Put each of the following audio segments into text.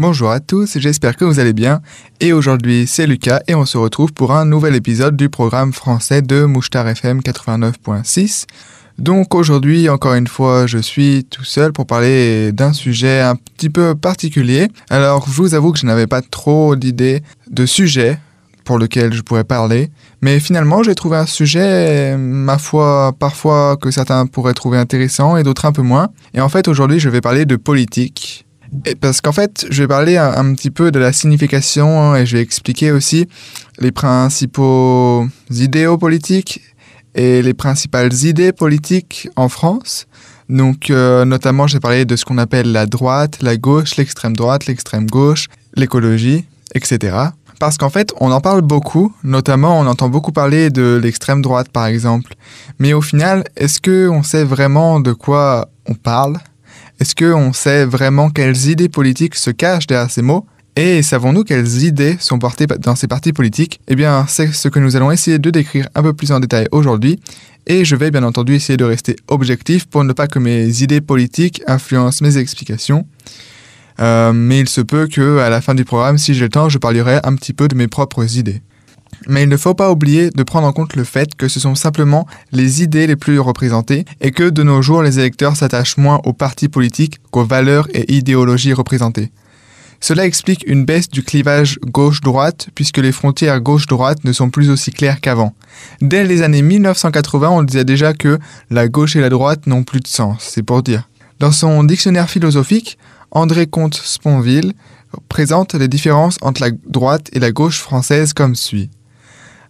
Bonjour à tous, j'espère que vous allez bien. Et aujourd'hui, c'est Lucas et on se retrouve pour un nouvel épisode du programme français de Mouchtar FM 89.6. Donc aujourd'hui, encore une fois, je suis tout seul pour parler d'un sujet un petit peu particulier. Alors, je vous avoue que je n'avais pas trop d'idées de sujet pour lequel je pourrais parler. Mais finalement, j'ai trouvé un sujet, ma foi, parfois que certains pourraient trouver intéressant et d'autres un peu moins. Et en fait, aujourd'hui, je vais parler de politique. Parce qu'en fait, je vais parler un, petit peu de la signification et je vais expliquer aussi les principaux idéaux politiques et les principales idées politiques en France. Donc, euh, notamment, j'ai parlé de ce qu'on appelle la droite, la gauche, l'extrême droite, l'extrême gauche, l'écologie, etc. Parce qu'en fait, on en parle beaucoup, notamment on entend beaucoup parler de l'extrême droite par exemple. Mais au final, est-ce qu'on sait vraiment de quoi on parle? Est-ce qu'on sait vraiment quelles idées politiques se cachent derrière ces mots? Et savons-nous quelles idées sont portées dans ces partis politiques? Eh bien, c'est ce que nous allons essayer de décrire un peu plus en détail aujourd'hui. Et je vais bien entendu essayer de rester objectif pour ne pas que mes idées politiques influencent mes explications. Euh, mais il se peut que à la fin du programme, si j'ai le temps, je parlerai un petit peu de mes propres idées. Mais il ne faut pas oublier de prendre en compte le fait que ce sont simplement les idées les plus représentées et que de nos jours les électeurs s'attachent moins aux partis politiques qu'aux valeurs et idéologies représentées. Cela explique une baisse du clivage gauche-droite puisque les frontières gauche-droite ne sont plus aussi claires qu'avant. Dès les années 1980, on disait déjà que la gauche et la droite n'ont plus de sens, c'est pour dire. Dans son dictionnaire philosophique, André Comte-Sponville présente les différences entre la droite et la gauche française comme suit.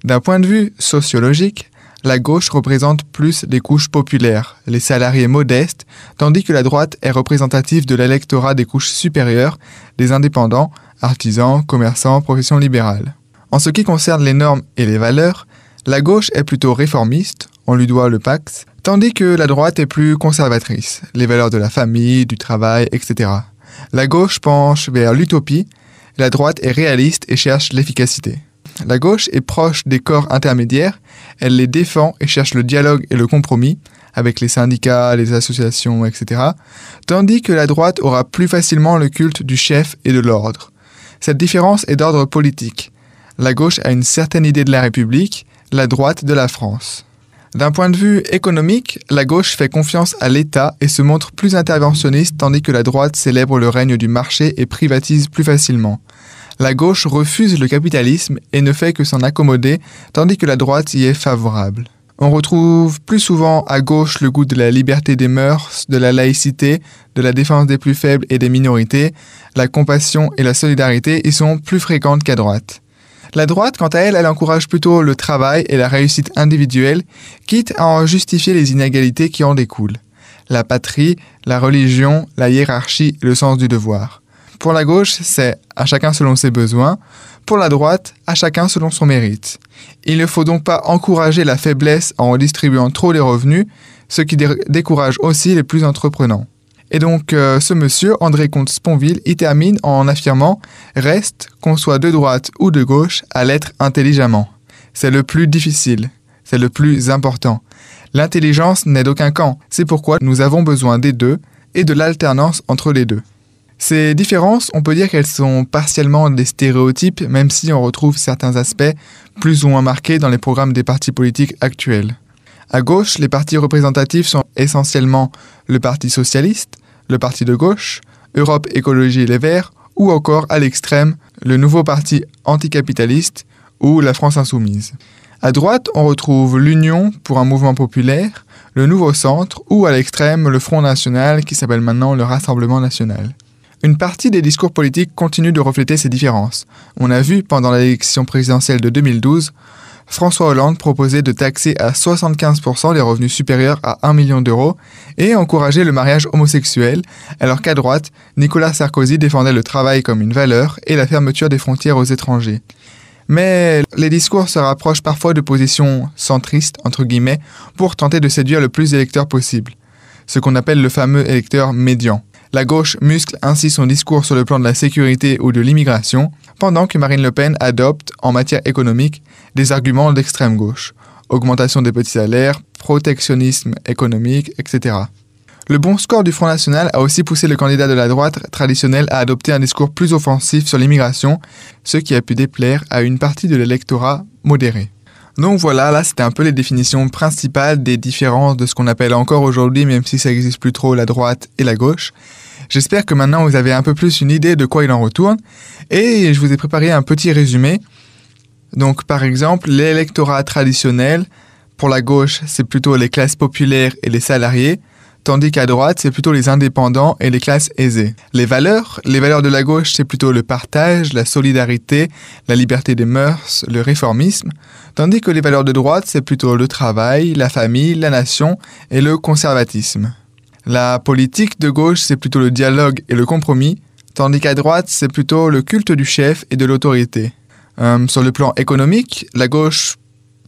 D'un point de vue sociologique, la gauche représente plus les couches populaires, les salariés modestes, tandis que la droite est représentative de l'électorat des couches supérieures, des indépendants, artisans, commerçants, professions libérales. En ce qui concerne les normes et les valeurs, la gauche est plutôt réformiste, on lui doit le Pax, tandis que la droite est plus conservatrice, les valeurs de la famille, du travail, etc. La gauche penche vers l'utopie, la droite est réaliste et cherche l'efficacité. La gauche est proche des corps intermédiaires, elle les défend et cherche le dialogue et le compromis avec les syndicats, les associations, etc. Tandis que la droite aura plus facilement le culte du chef et de l'ordre. Cette différence est d'ordre politique. La gauche a une certaine idée de la République, la droite de la France. D'un point de vue économique, la gauche fait confiance à l'État et se montre plus interventionniste tandis que la droite célèbre le règne du marché et privatise plus facilement. La gauche refuse le capitalisme et ne fait que s'en accommoder tandis que la droite y est favorable. On retrouve plus souvent à gauche le goût de la liberté des mœurs, de la laïcité, de la défense des plus faibles et des minorités, la compassion et la solidarité y sont plus fréquentes qu'à droite. La droite, quant à elle, elle encourage plutôt le travail et la réussite individuelle, quitte à en justifier les inégalités qui en découlent. La patrie, la religion, la hiérarchie et le sens du devoir. Pour la gauche, c'est à chacun selon ses besoins. Pour la droite, à chacun selon son mérite. Il ne faut donc pas encourager la faiblesse en redistribuant trop les revenus, ce qui décourage aussi les plus entreprenants. Et donc, euh, ce monsieur, André Comte-Sponville, y termine en affirmant Reste, qu'on soit de droite ou de gauche, à l'être intelligemment. C'est le plus difficile, c'est le plus important. L'intelligence n'est d'aucun camp, c'est pourquoi nous avons besoin des deux et de l'alternance entre les deux. Ces différences, on peut dire qu'elles sont partiellement des stéréotypes, même si on retrouve certains aspects plus ou moins marqués dans les programmes des partis politiques actuels. À gauche, les partis représentatifs sont essentiellement le Parti socialiste, le Parti de gauche, Europe Écologie Les Verts, ou encore à l'extrême, le nouveau parti anticapitaliste ou la France insoumise. À droite, on retrouve l'Union pour un mouvement populaire, le Nouveau Centre ou à l'extrême le Front National qui s'appelle maintenant le Rassemblement National. Une partie des discours politiques continue de refléter ces différences. On a vu pendant l'élection présidentielle de 2012 François Hollande proposait de taxer à 75% les revenus supérieurs à 1 million d'euros et encourager le mariage homosexuel, alors qu'à droite, Nicolas Sarkozy défendait le travail comme une valeur et la fermeture des frontières aux étrangers. Mais les discours se rapprochent parfois de positions centristes, entre guillemets, pour tenter de séduire le plus d'électeurs possible, ce qu'on appelle le fameux électeur médian. La gauche muscle ainsi son discours sur le plan de la sécurité ou de l'immigration, pendant que Marine Le Pen adopte, en matière économique, des arguments d'extrême gauche, augmentation des petits salaires, protectionnisme économique, etc. Le bon score du Front National a aussi poussé le candidat de la droite traditionnelle à adopter un discours plus offensif sur l'immigration, ce qui a pu déplaire à une partie de l'électorat modéré. Donc voilà, là c'était un peu les définitions principales des différences de ce qu'on appelle encore aujourd'hui, même si ça n'existe plus trop, la droite et la gauche. J'espère que maintenant vous avez un peu plus une idée de quoi il en retourne, et je vous ai préparé un petit résumé. Donc par exemple, l'électorat traditionnel, pour la gauche, c'est plutôt les classes populaires et les salariés, tandis qu'à droite, c'est plutôt les indépendants et les classes aisées. Les valeurs, les valeurs de la gauche, c'est plutôt le partage, la solidarité, la liberté des mœurs, le réformisme, tandis que les valeurs de droite, c'est plutôt le travail, la famille, la nation et le conservatisme. La politique de gauche, c'est plutôt le dialogue et le compromis, tandis qu'à droite, c'est plutôt le culte du chef et de l'autorité. Euh, sur le plan économique, la gauche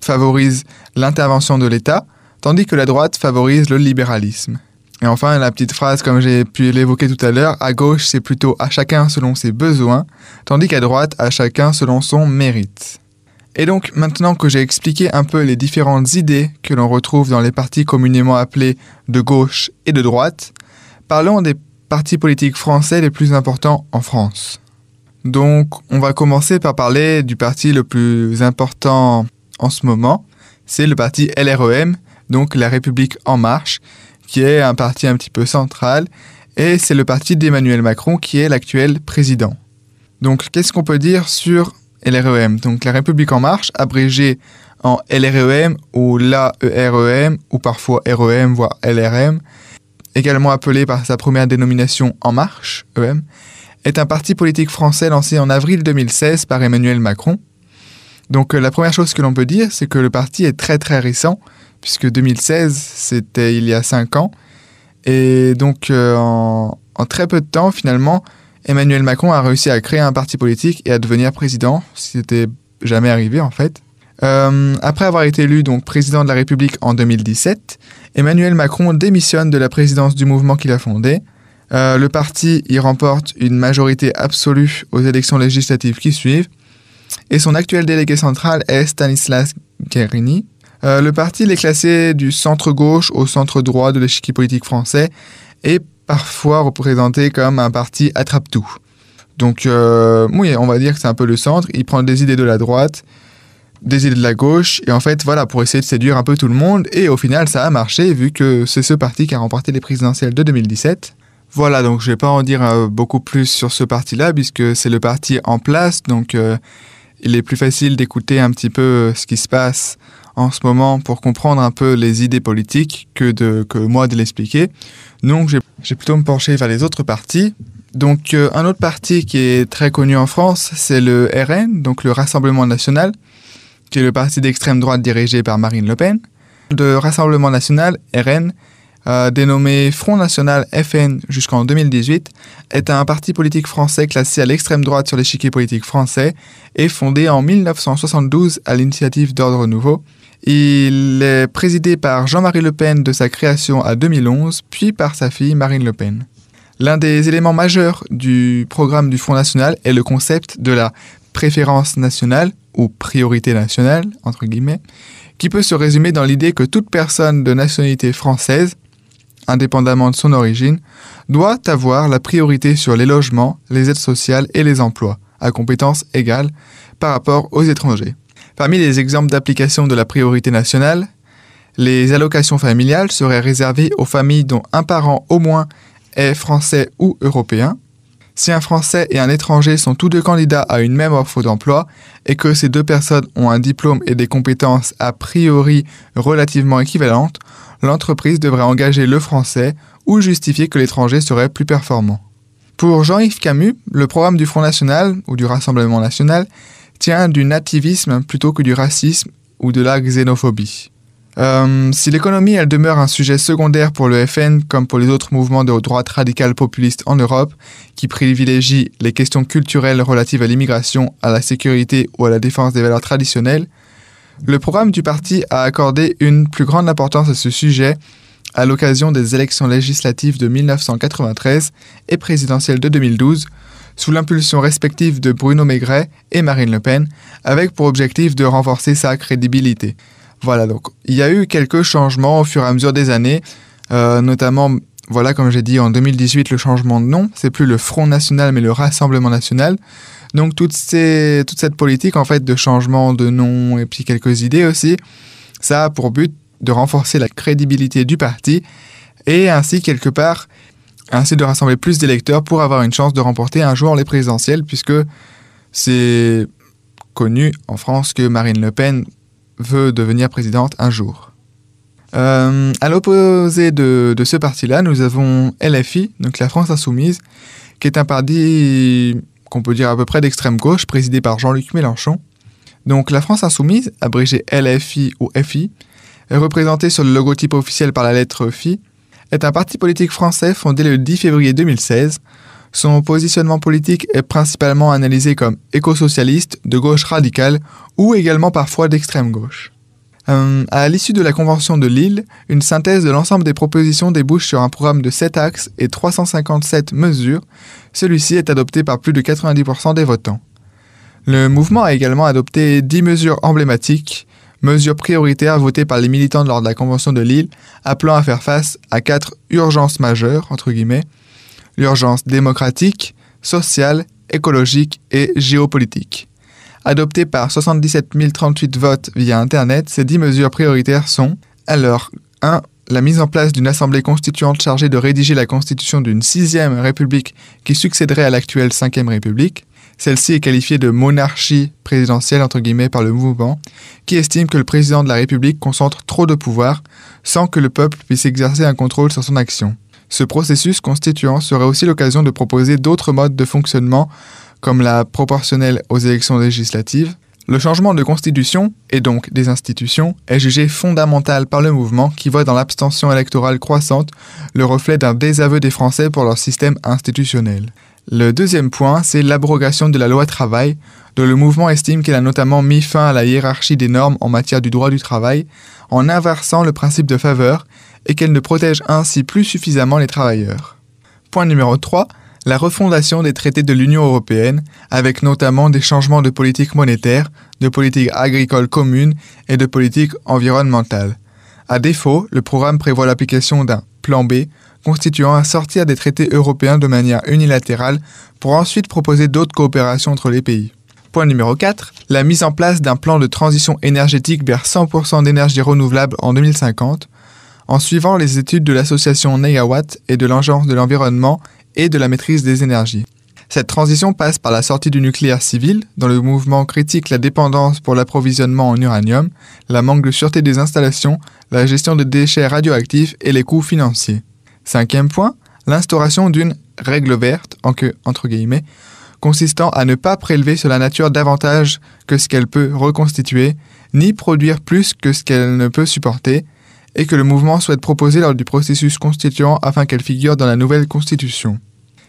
favorise l'intervention de l'État, tandis que la droite favorise le libéralisme. Et enfin, la petite phrase, comme j'ai pu l'évoquer tout à l'heure, à gauche, c'est plutôt à chacun selon ses besoins, tandis qu'à droite, à chacun selon son mérite. Et donc, maintenant que j'ai expliqué un peu les différentes idées que l'on retrouve dans les partis communément appelés de gauche et de droite, parlons des partis politiques français les plus importants en France. Donc, on va commencer par parler du parti le plus important en ce moment, c'est le parti LREM, donc La République en marche, qui est un parti un petit peu central, et c'est le parti d'Emmanuel Macron qui est l'actuel président. Donc qu'est-ce qu'on peut dire sur LREM Donc La République en marche, abrégé en LREM ou l'AEREM, ou parfois REM, voire LRM, également appelé par sa première dénomination En Marche, EM, est un parti politique français lancé en avril 2016 par Emmanuel Macron. Donc euh, la première chose que l'on peut dire, c'est que le parti est très très récent, puisque 2016, c'était il y a 5 ans. Et donc, euh, en, très peu de temps, finalement, Emmanuel Macron a réussi à créer un parti politique et à devenir président, ce qui n'était jamais arrivé en fait. Euh, après avoir été élu donc président de la République en 2017, Emmanuel Macron démissionne de la présidence du mouvement qu'il a fondé. Euh, le parti y remporte une majorité absolue aux élections législatives qui suivent, et son actuel délégué central est Stanislas Guerini, euh, le parti est classé du centre-gauche au centre-droit de l'échiquier politique français et parfois représenté comme un parti attrape-tout. Donc, euh, oui, on va dire que c'est un peu le centre. Il prend des idées de la droite, des idées de la gauche, et en fait, voilà, pour essayer de séduire un peu tout le monde. Et au final, ça a marché, vu que c'est ce parti qui a remporté les présidentielles de 2017. Voilà, donc je ne vais pas en dire euh, beaucoup plus sur ce parti-là, puisque c'est le parti en place, donc il est plus facile d'écouter un petit peu ce qui se passe en ce moment pour comprendre un peu les idées politiques que, moi de l'expliquer. Donc j'ai plutôt me pencher vers les autres partis. Donc euh, un autre parti qui est très connu en France, c'est le RN, donc le Rassemblement national, qui est le parti d'extrême droite dirigé par Marine Le Pen. Le Rassemblement national, RN, dénommé Front National FN jusqu'en 2018, est un parti politique français classé à l'extrême droite sur l'échiquier politique français et fondé en 1972 à l'initiative d'Ordre Nouveau. Il est présidé par Jean-Marie Le Pen de sa création à 2011, puis par sa fille Marine Le Pen. L'un des éléments majeurs du programme du Front National est le concept de la préférence nationale, ou priorité nationale, entre guillemets, qui peut se résumer dans l'idée que toute personne de nationalité française, indépendamment de son origine, doit avoir la priorité sur les logements, les aides sociales et les emplois, à compétences égales, par rapport aux étrangers. Parmi les exemples d'application de la priorité nationale, les allocations familiales seraient réservées aux familles dont un parent au moins est français ou européen. Si un Français et un étranger sont tous deux candidats à une même offre d'emploi et que ces deux personnes ont un diplôme et des compétences a priori relativement équivalentes, l'entreprise devrait engager le Français ou justifier que l'étranger serait plus performant. Pour Jean-Yves Camus, le programme du Front National ou du Rassemblement National tient du nativisme plutôt que du racisme ou de la xénophobie. Euh, si l'économie elle demeure un sujet secondaire pour le FN comme pour les autres mouvements de droite radicale populiste en Europe, qui privilégient les questions culturelles relatives à l'immigration, à la sécurité ou à la défense des valeurs traditionnelles, le programme du parti a accordé une plus grande importance à ce sujet à l'occasion des élections législatives de 1993 et présidentielles de 2012, sous l'impulsion respective de Bruno Maigret et Marine Le Pen, avec pour objectif de renforcer sa crédibilité. Voilà, donc il y a eu quelques changements au fur et à mesure des années, euh, notamment voilà, comme j'ai dit, en 2018, le changement de nom. C'est plus le Front National, mais le Rassemblement National. Donc, toute, cette politique, en fait, de changement de nom et puis quelques idées aussi, ça a pour but de renforcer la crédibilité du parti et ainsi, quelque part, ainsi de rassembler plus d'électeurs pour avoir une chance de remporter un jour les présidentielles, puisque c'est connu en France que Marine Le Pen veut devenir présidente un jour. Euh, à l'opposé de, ce parti-là, nous avons LFI, donc la France Insoumise, qui est un parti qu'on peut dire à peu près d'extrême gauche, présidé par Jean-Luc Mélenchon. Donc la France Insoumise, abrégée LFI ou FI, est représentée sur le logotype officiel par la lettre FI, est un parti politique français fondé le 10 février 2016. Son positionnement politique est principalement analysé comme éco-socialiste, de gauche radicale ou également parfois d'extrême gauche. Euh, à l'issue de la Convention de Lille, une synthèse de l'ensemble des propositions débouche sur un programme de 7 axes et 357 mesures. Celui-ci est adopté par plus de 90% des votants. Le mouvement a également adopté 10 mesures emblématiques, mesures prioritaires votées par les militants lors de la Convention de Lille, appelant à faire face à quatre urgences majeures, entre guillemets, l'urgence démocratique, sociale, écologique et géopolitique. Adoptées par 77 038 votes via Internet, ces dix mesures prioritaires sont alors 1. La mise en place d'une assemblée constituante chargée de rédiger la constitution d'une sixième république qui succéderait à l'actuelle cinquième république. Celle-ci est qualifiée de monarchie présidentielle par le mouvement, qui estime que le président de la République concentre trop de pouvoir sans que le peuple puisse exercer un contrôle sur son action. Ce processus constituant serait aussi l'occasion de proposer d'autres modes de fonctionnement comme la proportionnelle aux élections législatives. Le changement de constitution, et donc des institutions, est jugé fondamental par le mouvement qui voit dans l'abstention électorale croissante le reflet d'un désaveu des Français pour leur système institutionnel. Le deuxième point, c'est l'abrogation de la loi travail, dont le mouvement estime qu'elle a notamment mis fin à la hiérarchie des normes en matière du droit du travail, en inversant le principe de faveur, et qu'elle ne protège ainsi plus suffisamment les travailleurs. Point numéro 3, la refondation des traités de l'Union européenne, avec notamment des changements de politique monétaire, de politique agricole commune et de politique environnementale. À défaut, le programme prévoit l'application d'un plan B constituant à sortir des traités européens de manière unilatérale pour ensuite proposer d'autres coopérations entre les pays. Point numéro 4. La mise en place d'un plan de transition énergétique vers 100% d'énergie renouvelable en 2050, en suivant les études de l'association Negawatt et de l'Agence de l'environnement et de la maîtrise des énergies. Cette transition passe par la sortie du nucléaire civil, dont le mouvement critique la dépendance pour l'approvisionnement en uranium, la manque de sûreté des installations, la gestion des déchets radioactifs et les coûts financiers. Cinquième point, l'instauration d'une règle verte, entre guillemets, consistant à ne pas prélever sur la nature davantage que ce qu'elle peut reconstituer, ni produire plus que ce qu'elle ne peut supporter, et que le mouvement souhaite proposer lors du processus constituant afin qu'elle figure dans la nouvelle constitution.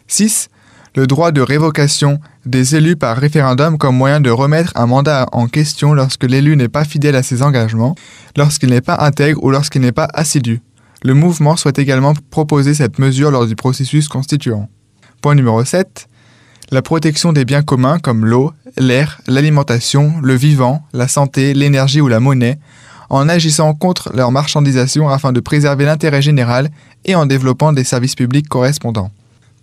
6. Le droit de révocation des élus par référendum comme moyen de remettre un mandat en question lorsque l'élu n'est pas fidèle à ses engagements, lorsqu'il n'est pas intègre ou lorsqu'il n'est pas assidu. Le mouvement souhaite également proposer cette mesure lors du processus constituant. Point numéro 7. La protection des biens communs comme l'eau, l'air, l'alimentation, le vivant, la santé, l'énergie ou la monnaie, en agissant contre leur marchandisation afin de préserver l'intérêt général et en développant des services publics correspondants.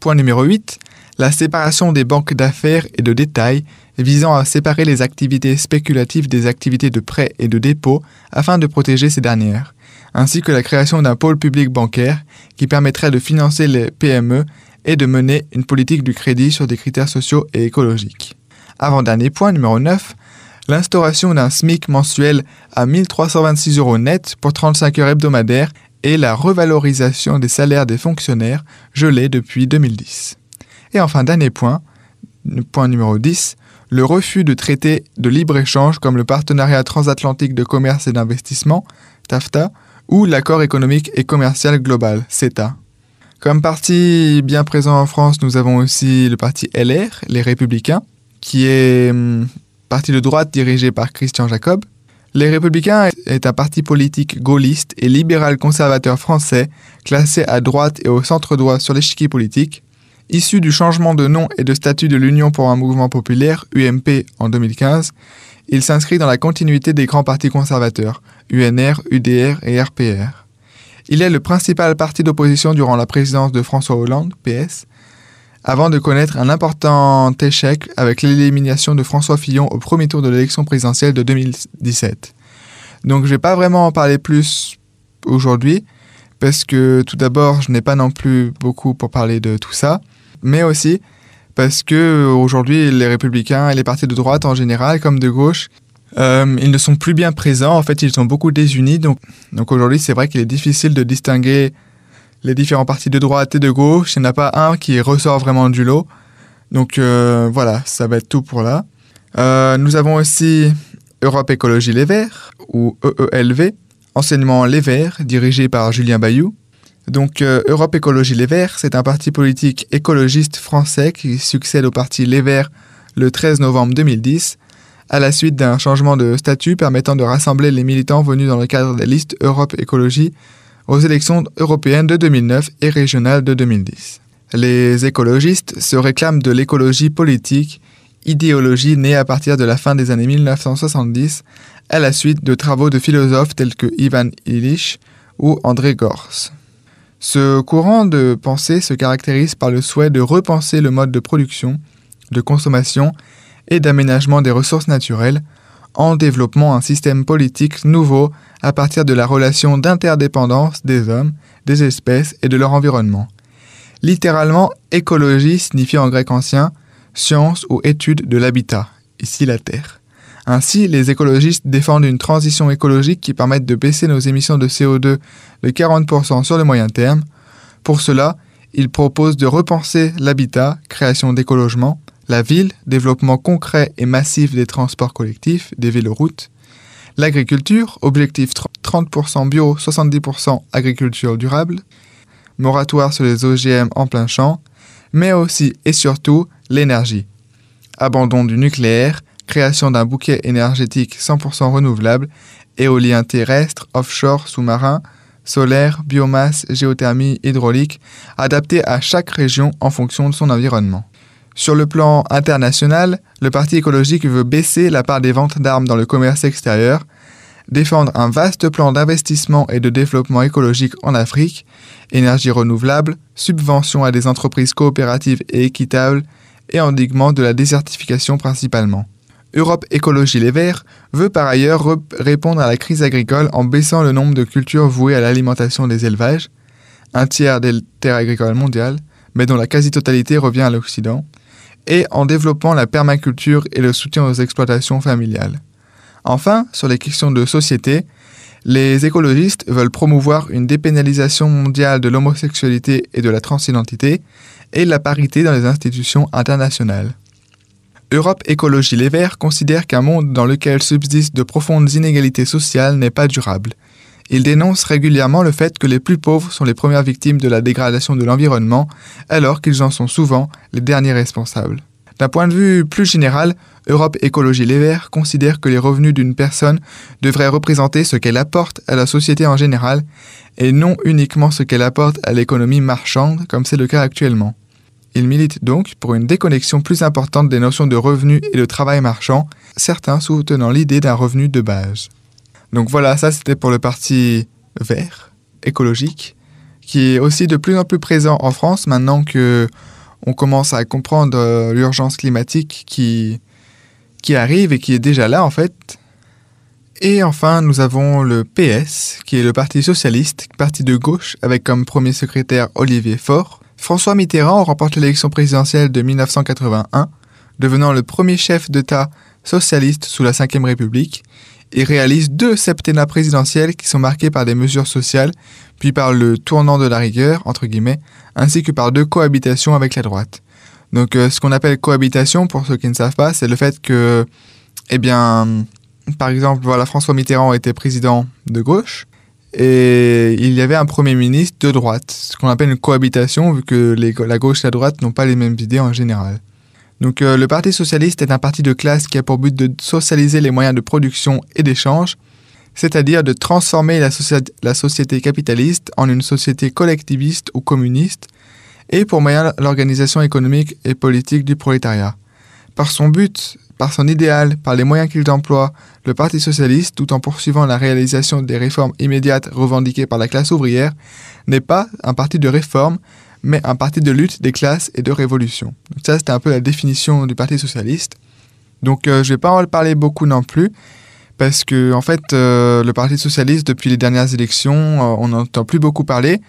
Point numéro 8. La séparation des banques d'affaires et de détail visant à séparer les activités spéculatives des activités de prêt et de dépôt afin de protéger ces dernières ainsi que la création d'un pôle public bancaire qui permettrait de financer les PME et de mener une politique du crédit sur des critères sociaux et écologiques. Avant-dernier point, numéro 9, l'instauration d'un SMIC mensuel à 1326 euros net pour 35 heures hebdomadaires et la revalorisation des salaires des fonctionnaires gelés depuis 2010. Et enfin, dernier point, point numéro 10, le refus de traités de libre-échange comme le partenariat transatlantique de commerce et d'investissement, TAFTA, ou l'accord économique et commercial global, CETA. Comme parti bien présent en France, nous avons aussi le parti LR, les Républicains, qui est hum, parti de droite dirigé par Christian Jacob. Les Républicains est un parti politique gaulliste et libéral conservateur français, classé à droite et au centre droit sur l'échiquier politique. Issu du changement de nom et de statut de l'Union pour un mouvement populaire, UMP, en 2015, il s'inscrit dans la continuité des grands partis conservateurs, UNR, UDR et RPR. Il est le principal parti d'opposition durant la présidence de François Hollande, PS, avant de connaître un important échec avec l'élimination de François Fillon au premier tour de l'élection présidentielle de 2017. Donc je ne vais pas vraiment en parler plus aujourd'hui, parce que tout d'abord, je n'ai pas non plus beaucoup pour parler de tout ça, mais aussi parce que aujourd'hui, les républicains et les partis de droite en général, comme de gauche, euh, ils ne sont plus bien présents. En fait, ils sont beaucoup désunis. Donc, donc aujourd'hui, c'est vrai qu'il est difficile de distinguer les différents partis de droite et de gauche. Il n'y en a pas un qui ressort vraiment du lot. Donc euh, voilà, ça va être tout pour là. Euh, nous avons aussi Europe Écologie Les Verts, ou EELV, enseignement Les Verts, dirigé par Julien Bayou. Donc Europe Écologie Les Verts, c'est un parti politique écologiste français qui succède au parti Les Verts le 13 novembre 2010 à la suite d'un changement de statut permettant de rassembler les militants venus dans le cadre des listes Europe Écologie aux élections européennes de 2009 et régionales de 2010. Les écologistes se réclament de l'écologie politique, idéologie née à partir de la fin des années 1970 à la suite de travaux de philosophes tels que Ivan Illich ou André Gors. Ce courant de pensée se caractérise par le souhait de repenser le mode de production, de consommation et d'aménagement des ressources naturelles en développant un système politique nouveau à partir de la relation d'interdépendance des hommes, des espèces et de leur environnement. Littéralement, écologie signifie en grec ancien science ou étude de l'habitat, ici la Terre. Ainsi, les écologistes défendent une transition écologique qui permette de baisser nos émissions de CO2 de 40% sur le moyen terme. Pour cela, ils proposent de repenser l'habitat, création d'écologements, la ville, développement concret et massif des transports collectifs, des véloroutes, l'agriculture, objectif 30% bio, 70% agriculture durable, moratoire sur les OGM en plein champ, mais aussi et surtout l'énergie. Abandon du nucléaire, création d'un bouquet énergétique 100% renouvelable, éolien terrestre, offshore, sous-marin, solaire, biomasse, géothermie, hydraulique, adapté à chaque région en fonction de son environnement. Sur le plan international, le Parti écologique veut baisser la part des ventes d'armes dans le commerce extérieur, défendre un vaste plan d'investissement et de développement écologique en Afrique, énergie renouvelable, subventions à des entreprises coopératives et équitables, et endiguement de la désertification principalement. Europe Écologie Les Verts veut par ailleurs répondre à la crise agricole en baissant le nombre de cultures vouées à l'alimentation des élevages, un tiers des terres agricoles mondiales, mais dont la quasi-totalité revient à l'Occident, et en développant la permaculture et le soutien aux exploitations familiales. Enfin, sur les questions de société, les écologistes veulent promouvoir une dépénalisation mondiale de l'homosexualité et de la transidentité et la parité dans les institutions internationales. Europe Écologie Les Verts considère qu'un monde dans lequel subsistent de profondes inégalités sociales n'est pas durable. Il dénonce régulièrement le fait que les plus pauvres sont les premières victimes de la dégradation de l'environnement, alors qu'ils en sont souvent les derniers responsables. D'un point de vue plus général, Europe Écologie Les Verts considère que les revenus d'une personne devraient représenter ce qu'elle apporte à la société en général, et non uniquement ce qu'elle apporte à l'économie marchande, comme c'est le cas actuellement. Il milite donc pour une déconnexion plus importante des notions de revenus et de travail marchand, certains soutenant l'idée d'un revenu de base. Donc voilà, ça c'était pour le parti vert, écologique, qui est aussi de plus en plus présent en France maintenant que on commence à comprendre euh, l'urgence climatique qui, qui arrive et qui est déjà là en fait. Et enfin, nous avons le PS, qui est le Parti socialiste, parti de gauche, avec comme premier secrétaire Olivier Faure. François Mitterrand remporte l'élection présidentielle de 1981, devenant le premier chef d'État socialiste sous la Ve République et réalise deux septennats présidentiels qui sont marqués par des mesures sociales, puis par le tournant de la rigueur, entre guillemets, ainsi que par deux cohabitations avec la droite. Donc euh, ce qu'on appelle cohabitation, pour ceux qui ne savent pas, c'est le fait que, eh bien, par exemple, voilà, François Mitterrand était président de gauche, et il y avait un Premier ministre de droite, ce qu'on appelle une cohabitation, vu que la gauche et la droite n'ont pas les mêmes idées en général. Donc euh, le Parti socialiste est un parti de classe qui a pour but de socialiser les moyens de production et d'échange, c'est-à-dire de transformer la, la, société capitaliste en une société collectiviste ou communiste, et pour moyen l'organisation économique et politique du prolétariat. Par son but, par son idéal, par les moyens qu'il emploie, le Parti socialiste, tout en poursuivant la réalisation des réformes immédiates revendiquées par la classe ouvrière, n'est pas un parti de réforme, mais un parti de lutte des classes et de révolution. Donc ça, c'était un peu la définition du Parti socialiste. Donc euh, je ne vais pas en parler beaucoup non plus, parce que en fait, euh, le Parti socialiste, depuis les dernières élections, euh, on n'entend plus beaucoup parler,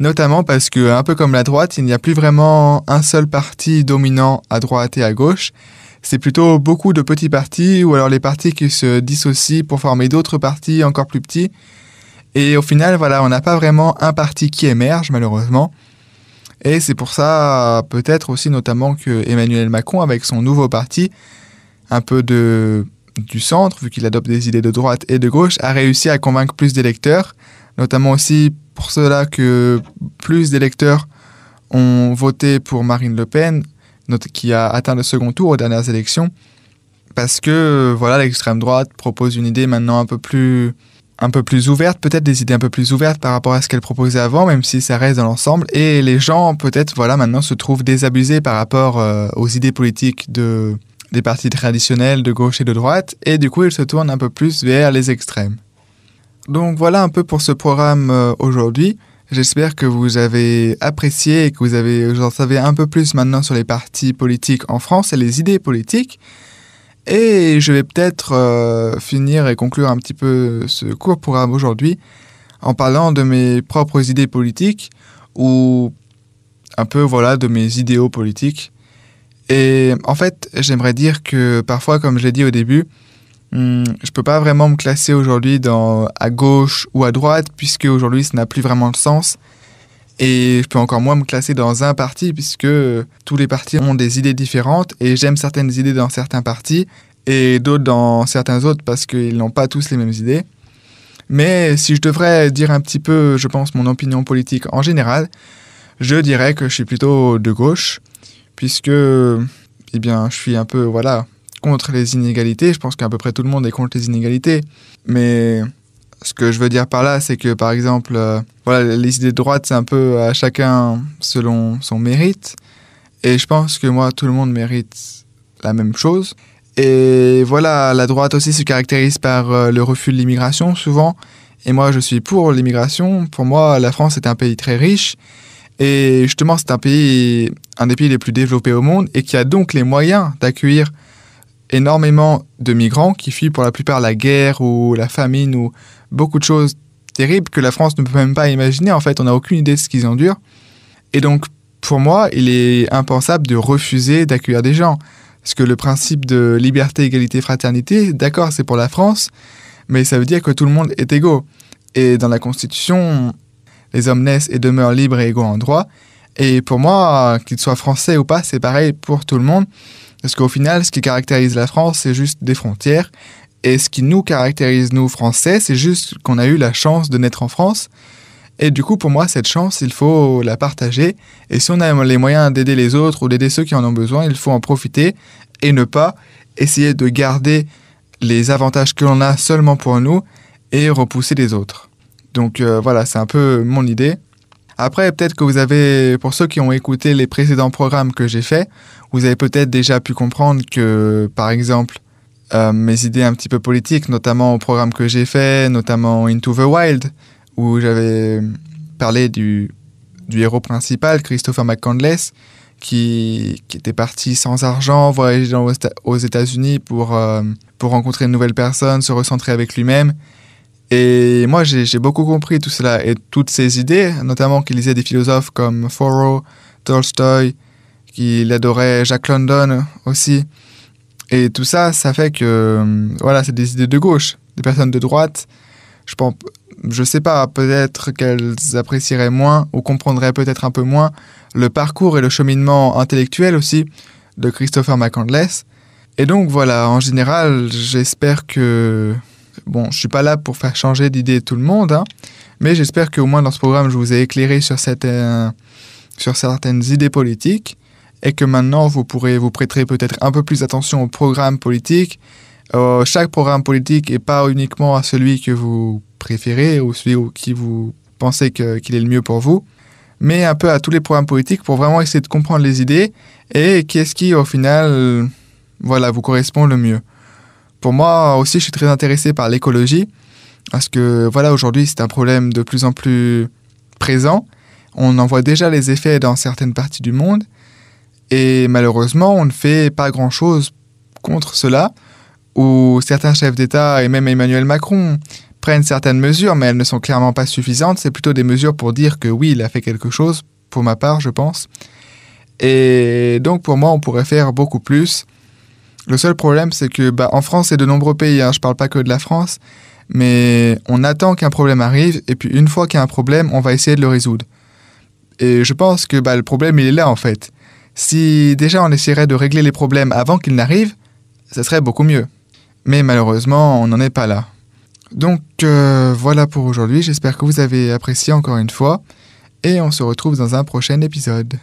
notamment parce que, un peu comme la droite, il n'y a plus vraiment un seul parti dominant à droite et à gauche. C'est plutôt beaucoup de petits partis, ou alors les partis qui se dissocient pour former d'autres partis encore plus petits. Et au final, voilà, on n'a pas vraiment un parti qui émerge, malheureusement. Et c'est pour ça, peut-être aussi notamment que Emmanuel Macron, avec son nouveau parti, un peu de, du centre, vu qu'il adopte des idées de droite et de gauche, a réussi à convaincre plus d'électeurs, notamment aussi pour cela que plus d'électeurs ont voté pour Marine Le Pen, qui a atteint le second tour aux dernières élections, parce que voilà l'extrême droite propose une idée maintenant un peu plus un peu plus ouverte, peut-être des idées un peu plus ouvertes par rapport à ce qu'elle proposait avant, même si ça reste dans l'ensemble. Et les gens, peut-être, voilà, maintenant se trouvent désabusés par rapport euh, aux idées politiques de, des partis traditionnels de gauche et de droite, et du coup, ils se tournent un peu plus vers les extrêmes. Donc voilà un peu pour ce programme euh, aujourd'hui. J'espère que vous avez apprécié et que vous, avez, vous en savez un peu plus maintenant sur les partis politiques en France et les idées politiques. Et je vais peut-être euh, finir et conclure un petit peu ce court programme aujourd'hui en parlant de mes propres idées politiques ou un peu voilà de mes idéaux politiques. Et en fait, j'aimerais dire que parfois, comme je l'ai dit au début, hmm, je peux pas vraiment me classer aujourd'hui dans à gauche ou à droite puisque aujourd'hui ça n'a plus vraiment de sens. Et je peux encore moins me classer dans un parti puisque tous les partis ont des idées différentes et j'aime certaines idées dans certains partis et d'autres dans certains autres parce qu'ils n'ont pas tous les mêmes idées. Mais si je devrais dire un petit peu, je pense, mon opinion politique en général, je dirais que je suis plutôt de gauche puisque eh bien, je suis un peu voilà, contre les inégalités. Je pense qu'à peu près tout le monde est contre les inégalités. Mais ce que je veux dire par là, c'est que par exemple, euh, voilà, les idées de droite, c'est un peu à chacun selon son mérite. Et je pense que moi, tout le monde mérite la même chose. Et voilà, la droite aussi se caractérise par euh, le refus de l'immigration souvent. Et moi, je suis pour l'immigration. Pour moi, la France est un pays très riche. Et justement, c'est un pays, un des pays les plus développés au monde et qui a donc les moyens d'accueillir énormément de migrants qui fuient pour la plupart la guerre ou la famine ou beaucoup de choses terribles que la France ne peut même pas imaginer. En fait, on n'a aucune idée de ce qu'ils endurent. Et donc, pour moi, il est impensable de refuser d'accueillir des gens. Parce que le principe de liberté, égalité, fraternité, d'accord, c'est pour la France, mais ça veut dire que tout le monde est égaux. Et dans la Constitution, les hommes naissent et demeurent libres et égaux en droit. Et pour moi, qu'ils soient français ou pas, c'est pareil pour tout le monde. Parce qu'au final, ce qui caractérise la France, c'est juste des frontières. Et ce qui nous caractérise, nous, Français, c'est juste qu'on a eu la chance de naître en France. Et du coup, pour moi, cette chance, il faut la partager. Et si on a les moyens d'aider les autres ou d'aider ceux qui en ont besoin, il faut en profiter et ne pas essayer de garder les avantages que l'on a seulement pour nous et repousser les autres. Donc euh, voilà, c'est un peu mon idée. Après, peut-être que vous avez, pour ceux qui ont écouté les précédents programmes que j'ai faits, vous avez peut-être déjà pu comprendre que, par exemple, euh, mes idées un petit peu politiques, notamment au programme que j'ai fait, notamment Into the Wild, où j'avais parlé du, héros principal, Christopher McCandless, qui, était parti sans argent, voyager aux États-Unis pour, euh, rencontrer une nouvelle personne, se recentrer avec lui-même. Et moi, j'ai beaucoup compris tout cela et toutes ces idées, notamment qu'il lisait des philosophes comme Thoreau, Tolstoy, qu'il adorait Jack London aussi. Et tout ça, ça fait que, euh, voilà, c'est des idées de gauche, des personnes de droite. Je pense, je sais pas, peut-être qu'elles apprécieraient moins ou comprendraient peut-être un peu moins le parcours et le cheminement intellectuel aussi de Christopher McCandless. Et donc voilà, en général, j'espère que... Bon, je suis pas là pour faire changer d'idée tout le monde, hein, mais j'espère qu'au moins dans ce programme, je vous ai éclairé sur sur certaines idées politiques et que maintenant, vous pourrez vous prêter peut-être un peu plus attention au programme politique. Euh, chaque programme politique et pas uniquement à celui que vous préférez ou celui qui vous pensez qu'il est le mieux pour vous, mais un peu à tous les programmes politiques pour vraiment essayer de comprendre les idées et qu'est-ce qui, au final, voilà, vous correspond le mieux. Pour moi aussi, je suis très intéressé par l'écologie, parce que voilà, aujourd'hui, c'est un problème de plus en plus présent. On en voit déjà les effets dans certaines parties du monde, et malheureusement, on ne fait pas grand-chose contre cela, où certains chefs d'État et même Emmanuel Macron prennent certaines mesures, mais elles ne sont clairement pas suffisantes. C'est plutôt des mesures pour dire que oui, il a fait quelque chose, pour ma part, je pense. Et donc pour moi, on pourrait faire beaucoup plus. Le seul problème, c'est que bah, en France et de nombreux pays, hein, je ne parle pas que de la France, mais on attend qu'un problème arrive, et puis une fois qu'il y a un problème, on va essayer de le résoudre. Et je pense que bah, le problème, il est là en fait. Si déjà on essaierait de régler les problèmes avant qu'ils n'arrivent, ce serait beaucoup mieux. Mais malheureusement, on n'en est pas là. Donc euh, voilà pour aujourd'hui, j'espère que vous avez apprécié encore une fois, et on se retrouve dans un prochain épisode.